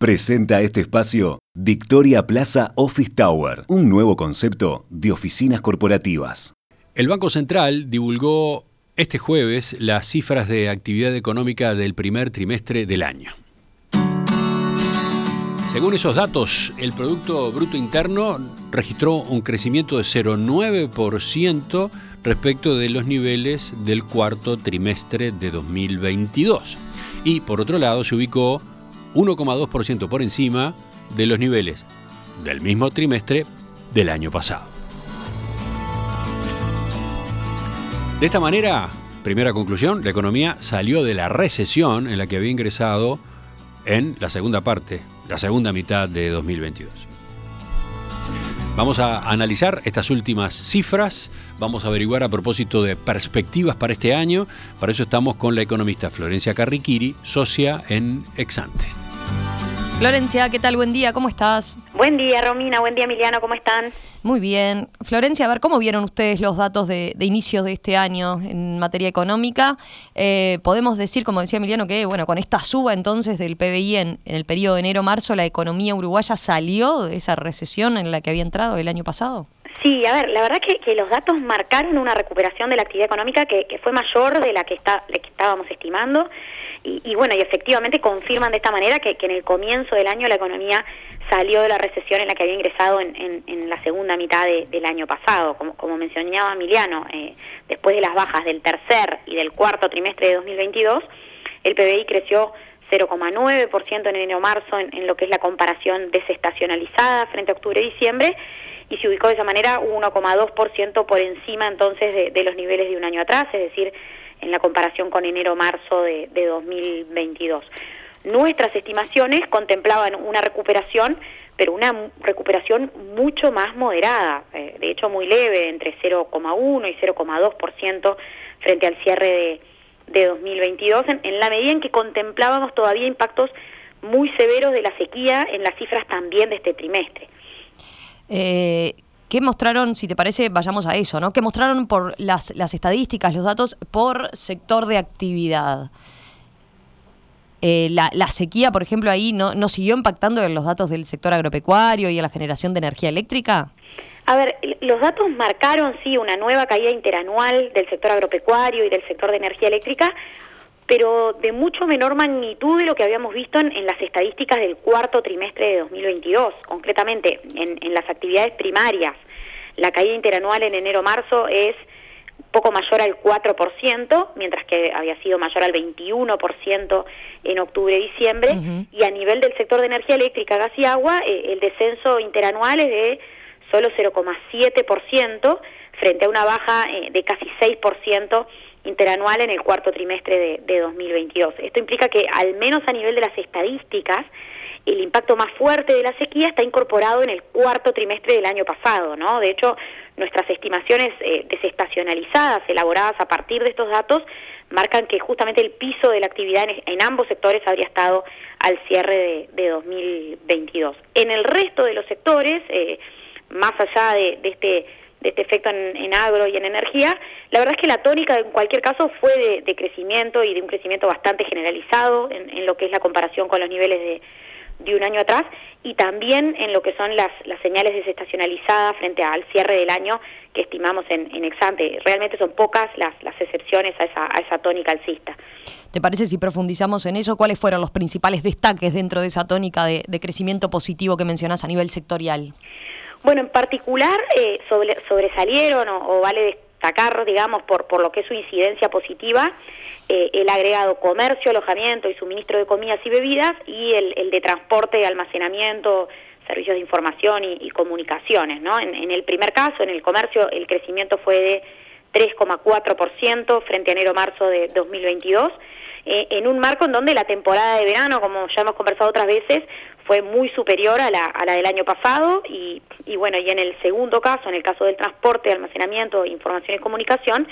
Presenta este espacio Victoria Plaza Office Tower, un nuevo concepto de oficinas corporativas. El Banco Central divulgó este jueves las cifras de actividad económica del primer trimestre del año. Según esos datos, el Producto Bruto Interno registró un crecimiento de 0,9% respecto de los niveles del cuarto trimestre de 2022. Y por otro lado, se ubicó 1,2% por encima de los niveles del mismo trimestre del año pasado. De esta manera, primera conclusión, la economía salió de la recesión en la que había ingresado en la segunda parte, la segunda mitad de 2022. Vamos a analizar estas últimas cifras, vamos a averiguar a propósito de perspectivas para este año. Para eso estamos con la economista Florencia Carriquiri, socia en Exante. Florencia, ¿qué tal? Buen día, ¿cómo estás? Buen día, Romina, buen día, Emiliano, ¿cómo están? Muy bien. Florencia, a ver, ¿cómo vieron ustedes los datos de, de inicios de este año en materia económica? Eh, podemos decir, como decía Emiliano, que bueno, con esta suba entonces del PBI en, en el periodo de enero-marzo, la economía uruguaya salió de esa recesión en la que había entrado el año pasado. Sí, a ver, la verdad que, que los datos marcaron una recuperación de la actividad económica que, que fue mayor de la que, está, de que estábamos estimando. Y, y, bueno, y efectivamente confirman de esta manera que, en el comienzo del año la economía salió de la recesión en la que había ingresado en, en, en la segunda mitad de, del año pasado. Como, como mencionaba Emiliano, eh, después de las bajas del tercer y del cuarto trimestre de 2022, el PBI creció 0,9% en enero-marzo en, lo que es la comparación desestacionalizada frente a octubre y se ubicó de esa manera 1,2% por encima entonces de, de los niveles de un año atrás, es decir, en la comparación con enero-marzo de, de 2022. Nuestras estimaciones contemplaban una recuperación, pero una recuperación mucho más moderada, eh, de hecho muy leve, entre 0,1 y 0,2% frente al cierre de, de 2022, en, en, la medida en que contemplábamos todavía impactos muy severos de la sequía en las cifras también de este trimestre. Eh, ¿Qué mostraron, si te parece, vayamos a eso, ¿no? ¿Qué mostraron por las, las estadísticas, los datos por sector de actividad? Eh, la, la, sequía, por ejemplo, ahí no, siguió impactando en los datos del sector agropecuario y en la generación de energía eléctrica? A ver, los datos marcaron, sí, una nueva caída interanual del sector agropecuario y del sector de energía eléctrica, pero de mucho menor magnitud de lo que habíamos visto en, en las estadísticas del cuarto trimestre de 2022, concretamente en, en las actividades primarias. La caída interanual en enero-marzo es poco mayor al 4%, mientras que había sido mayor al 21% en octubre-diciembre, uh -huh. y a nivel del sector de energía eléctrica, gas y agua, eh, el descenso interanual es de solo 0,7%, frente a una baja eh, de casi 6% interanual en el cuarto trimestre de, de 2022. Esto implica que, al menos a nivel de las estadísticas, el impacto más fuerte de la sequía está incorporado en el cuarto trimestre del año pasado, ¿no? De hecho, nuestras estimaciones eh, desestacionalizadas, elaboradas a partir de estos datos, marcan que justamente el piso de la actividad en, ambos sectores habría estado al cierre de, de 2022. En el resto de los sectores, eh, más allá de, de este de este efecto en, en, agro y en energía, la verdad es que la tónica en cualquier caso fue de, de crecimiento y de un crecimiento bastante generalizado en, en, lo que es la comparación con los niveles de, de un año atrás y también en lo que son las, las señales desestacionalizadas frente al cierre del año que estimamos en, en Exante. Realmente son pocas las, las excepciones a esa, a esa tónica alcista. ¿Te parece si profundizamos en eso? ¿Cuáles fueron los principales destaques dentro de esa tónica de, de crecimiento positivo que mencionas a nivel sectorial? Bueno, en particular eh, sobre, sobresalieron o, o, vale destacar, digamos, por, por lo que es su incidencia positiva, eh, el agregado comercio, alojamiento y suministro de comidas y bebidas y el, el de transporte, almacenamiento, servicios de información y, y comunicaciones, ¿no? En, en, el primer caso, en el comercio, el crecimiento fue de 3,4% frente a enero-marzo de 2022, eh, en un marco en donde la temporada de verano, como ya hemos conversado otras veces, fue muy superior a la, a la del año pasado y, y, bueno, y en el segundo caso, en el caso del transporte, almacenamiento, información y comunicación,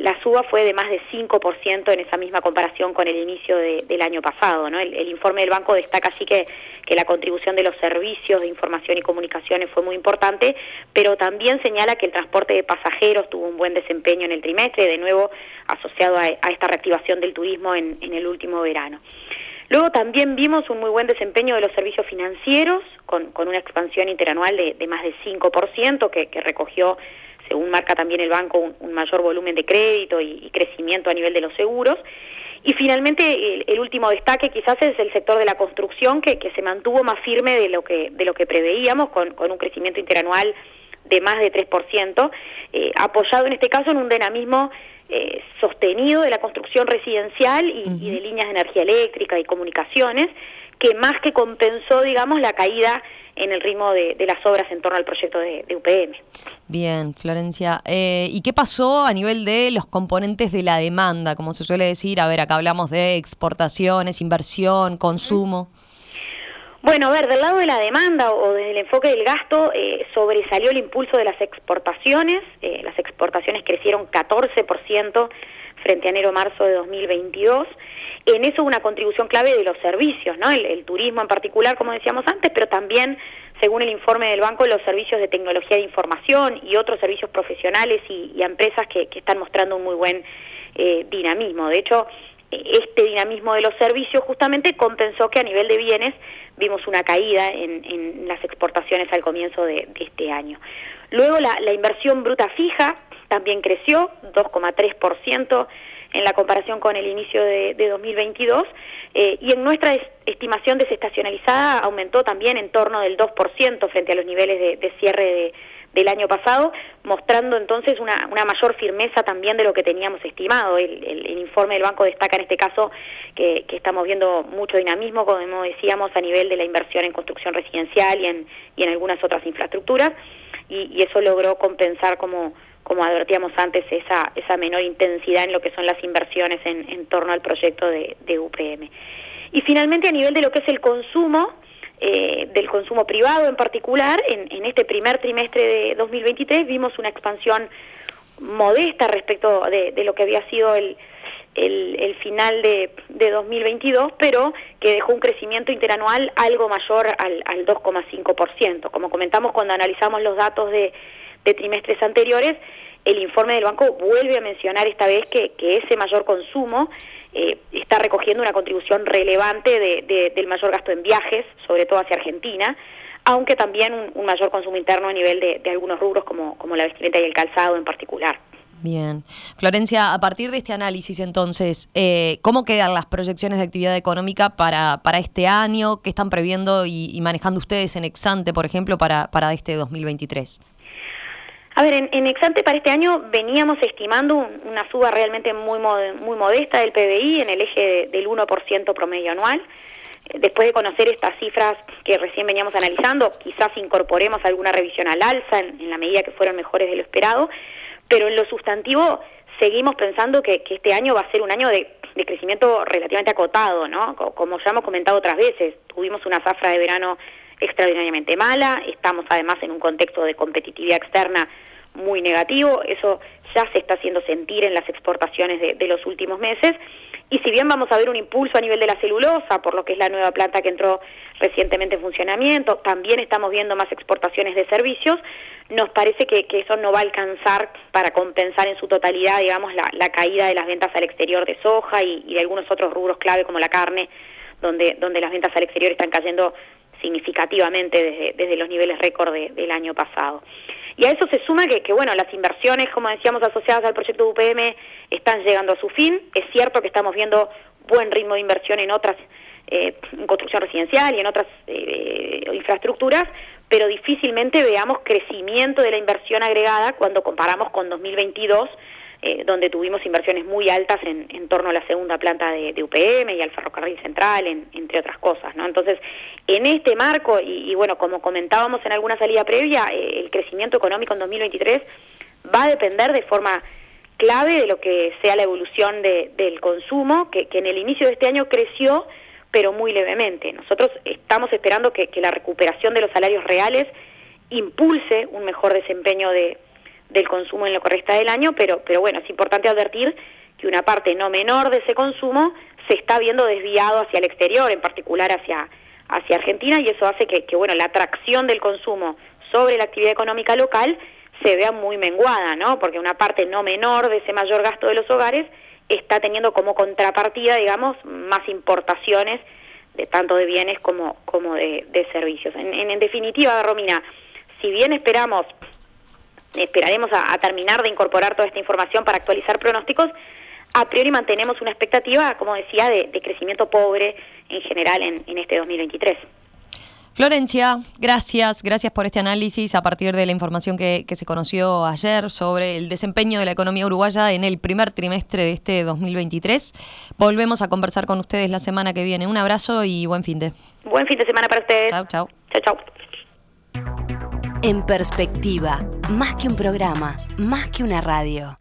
la suba fue de más de 5% en esa misma comparación con el inicio de, del año pasado. ¿no? El, informe del banco destaca así que, que la contribución de los servicios de información y comunicaciones fue muy importante, pero también señala que el transporte de pasajeros tuvo un buen desempeño en el trimestre, de nuevo asociado a, a esta reactivación del turismo en, en el último verano. Luego también vimos un muy buen desempeño de los servicios financieros, con, una expansión interanual de, más del 5%, que, que, recogió, según marca también el banco, un, mayor volumen de crédito y, crecimiento a nivel de los seguros. Y finalmente, el, último destaque quizás es el sector de la construcción, que, que, se mantuvo más firme de lo que, de lo que preveíamos, con, con un crecimiento interanual de más de 3%, eh, apoyado en este caso en un dinamismo eh, sostenido de la construcción residencial y, de líneas de energía eléctrica y comunicaciones, que más que compensó, digamos, la caída en el ritmo de, las obras en torno al proyecto de, UPM. Bien, Florencia. Eh, ¿Y qué pasó a nivel de los componentes de la demanda? Como se suele decir, a ver, acá hablamos de exportaciones, inversión, consumo. Bueno, a ver, del lado de la demanda o desde el enfoque del gasto, eh, sobresalió el impulso de las exportaciones. Eh, las exportaciones crecieron 14% frente a enero-marzo de 2022. En eso una contribución clave de los servicios, ¿no? El, turismo en particular, como decíamos antes, pero también, según el informe del banco, los servicios de tecnología de información y otros servicios profesionales y, empresas que, están mostrando un muy buen eh, dinamismo. De hecho, este dinamismo de los servicios justamente compensó que a nivel de bienes vimos una caída en, las exportaciones al comienzo de, este año. Luego la, inversión bruta fija también creció 2,3% en la comparación con el inicio de, 2022 eh, y en nuestra estimación desestacionalizada aumentó también en torno del 2% frente a los niveles de cierre de del año pasado, mostrando entonces una, una mayor firmeza también de lo que teníamos estimado. El, el, informe del banco destaca en este caso que, que, estamos viendo mucho dinamismo, como decíamos, a nivel de la inversión en construcción residencial y en, y en algunas otras infraestructuras, y, eso logró compensar como como advertíamos antes, esa, esa menor intensidad en lo que son las inversiones en, en torno al proyecto de, de UPM. Y finalmente, a nivel de lo que es el consumo, eh, del consumo privado en particular, en, este primer trimestre de 2023 vimos una expansión modesta respecto de, lo que había sido el, el, final de, de, 2022, pero que dejó un crecimiento interanual algo mayor al, al 2,5%. Como comentamos cuando analizamos los datos de, de trimestres anteriores, el informe del banco vuelve a mencionar esta vez que, que ese mayor consumo eh, está recogiendo una contribución relevante del mayor gasto en viajes, sobre todo hacia Argentina, aunque también un, mayor consumo interno a nivel de, algunos rubros como, como la vestimenta y el calzado en particular. Bien. Florencia, a partir de este análisis entonces, eh, ¿cómo quedan las proyecciones de actividad económica para, para este año? ¿Qué están previendo y, manejando ustedes en Exante, por ejemplo, para, para este 2023? A ver, en, en, Exante para este año veníamos estimando una suba realmente muy, muy modesta del PBI en el eje del 1% promedio anual. Eh, después de conocer estas cifras que recién veníamos analizando, quizás incorporemos alguna revisión al alza en, la medida que fueron mejores de lo esperado, pero en lo sustantivo seguimos pensando que, este año va a ser un año de, de, crecimiento relativamente acotado, ¿no? Como ya hemos comentado otras veces, tuvimos una zafra de verano extraordinariamente mala, estamos además en un contexto de competitividad externa muy negativo, eso ya se está haciendo sentir en las exportaciones de, los últimos meses, y si bien vamos a ver un impulso a nivel de la celulosa, por lo que es la nueva planta que entró recientemente en funcionamiento, también estamos viendo más exportaciones de servicios, nos parece que, eso no va a alcanzar para compensar en su totalidad, digamos, la, caída de las ventas al exterior de soja y, de algunos otros rubros clave como la carne, donde, donde las ventas al exterior están cayendo significativamente desde, los niveles récord del año pasado. Y a eso se suma que, que, bueno, las inversiones, como decíamos, asociadas al proyecto UPM están llegando a su fin. Es cierto que estamos viendo buen ritmo de inversión en otras, eh, en construcción residencial y en otras eh, infraestructuras, pero difícilmente veamos crecimiento de la inversión agregada cuando comparamos con 2022 eh, donde tuvimos inversiones muy altas en, en, torno a la segunda planta de, UPM y al ferrocarril central, entre otras cosas. ¿no? Entonces, en este marco, y, bueno, como comentábamos en alguna salida previa, eh, el crecimiento económico en 2023 va a depender de forma clave de lo que sea la evolución del consumo, que, en el inicio de este año creció, pero muy levemente. Nosotros estamos esperando que la recuperación de los salarios reales impulse un mejor desempeño de del consumo en lo que resta del año, pero, pero bueno, es importante advertir que una parte no menor de ese consumo se está viendo desviado hacia el exterior, en particular hacia, hacia Argentina, y eso hace que, que bueno, la atracción del consumo sobre la actividad económica local se vea muy menguada, ¿no? Porque una parte no menor de ese mayor gasto de los hogares está teniendo como contrapartida, digamos, más importaciones de tanto de bienes como, como de, servicios. En, en, definitiva, Romina, si bien esperamos, esperaremos a, terminar de incorporar toda esta información para actualizar pronósticos, a priori mantenemos una expectativa, como decía, de, crecimiento pobre en general en, en este 2023. Florencia, gracias, gracias por este análisis a partir de la información que, se conoció ayer sobre el desempeño de la economía uruguaya en el primer trimestre de este 2023. Volvemos a conversar con ustedes la semana que viene. Un abrazo y buen fin de. Buen fin de semana para ustedes. Chau, chau. Chau, chau. En perspectiva, más que un programa, más que una radio.